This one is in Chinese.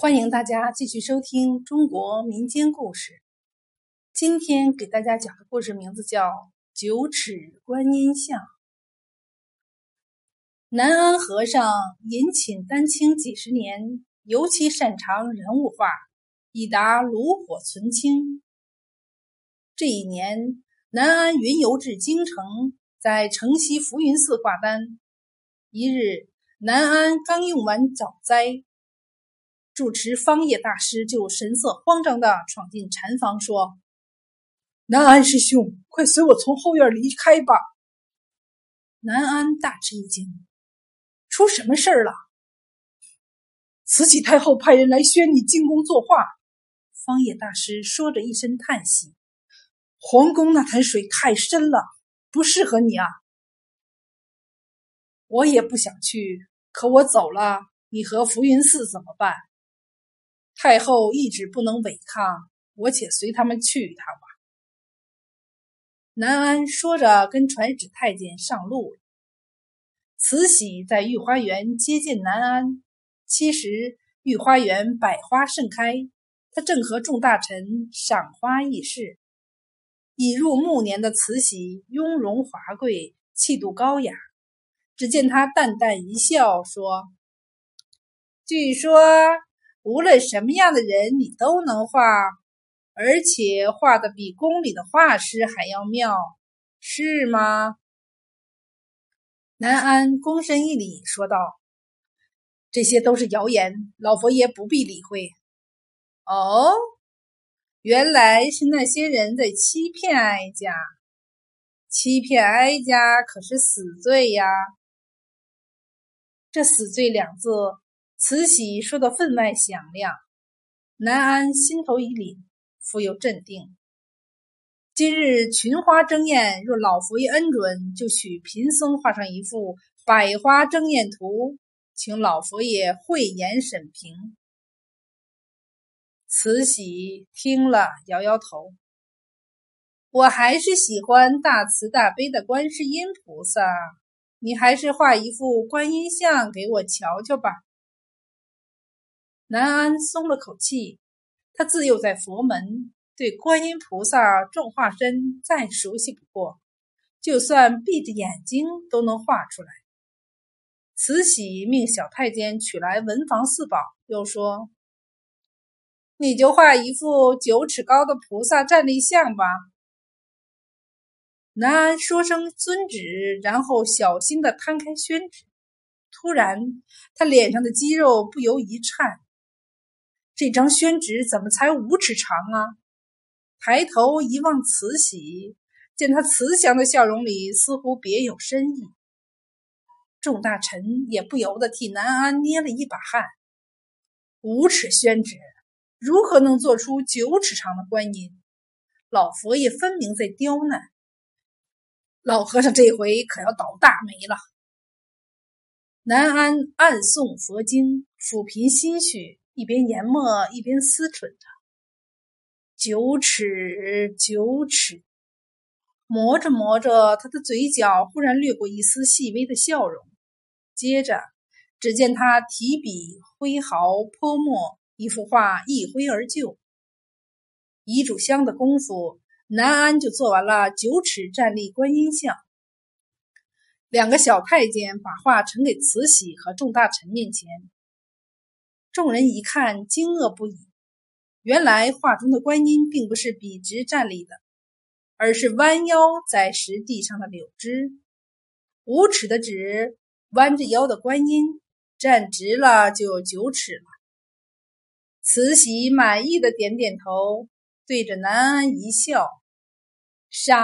欢迎大家继续收听中国民间故事。今天给大家讲的故事名字叫《九尺观音像》。南安和尚隐寝丹青几十年，尤其擅长人物画，已达炉火纯青。这一年，南安云游至京城，在城西浮云寺挂单。一日，南安刚用完早斋。主持方叶大师就神色慌张地闯进禅房，说：“南安师兄，快随我从后院离开吧。”南安大吃一惊：“出什么事儿了？”慈禧太后派人来宣你进宫作画。方叶大师说着，一声叹息：“皇宫那潭水太深了，不适合你啊。”我也不想去，可我走了，你和浮云寺怎么办？太后一直不能违抗，我且随他们去一趟吧。南安说着，跟传旨太监上路了。慈禧在御花园接见南安。其实御花园百花盛开，他正和众大臣赏花议事。已入暮年的慈禧雍容华贵，气度高雅。只见他淡淡一笑，说：“据说。”无论什么样的人，你都能画，而且画的比宫里的画师还要妙，是吗？南安躬身一礼，说道：“这些都是谣言，老佛爷不必理会。”哦，原来是那些人在欺骗哀家，欺骗哀家可是死罪呀！这“死罪”两字。慈禧说的分外响亮，南安心头一凛，复又镇定。今日群花争艳，若老佛爷恩准，就许贫僧画上一幅百花争艳图，请老佛爷慧眼审评。慈禧听了，摇摇头：“我还是喜欢大慈大悲的观世音菩萨，你还是画一幅观音像给我瞧瞧吧。”南安松了口气，他自幼在佛门，对观音菩萨众化身再熟悉不过，就算闭着眼睛都能画出来。慈禧命小太监取来文房四宝，又说：“你就画一幅九尺高的菩萨站立像吧。”南安说声遵旨，然后小心的摊开宣纸。突然，他脸上的肌肉不由一颤。这张宣纸怎么才五尺长啊？抬头一望，慈禧见他慈祥的笑容里似乎别有深意。众大臣也不由得替南安捏了一把汗。五尺宣纸如何能做出九尺长的观音？老佛爷分明在刁难。老和尚这回可要倒大霉了。南安暗诵佛经，抚平心绪。一边研墨一边思忖着：“九尺，九尺。”磨着磨着，他的嘴角忽然掠过一丝细微的笑容。接着，只见他提笔挥毫泼墨，一幅画一挥而就。一炷香的功夫，南安就做完了九尺站立观音像。两个小太监把画呈给慈禧和众大臣面前。众人一看，惊愕不已。原来画中的观音并不是笔直站立的，而是弯腰在石地上的柳枝。五尺的纸，弯着腰的观音，站直了就有九尺了。慈禧满意的点点头，对着南安一笑，赏。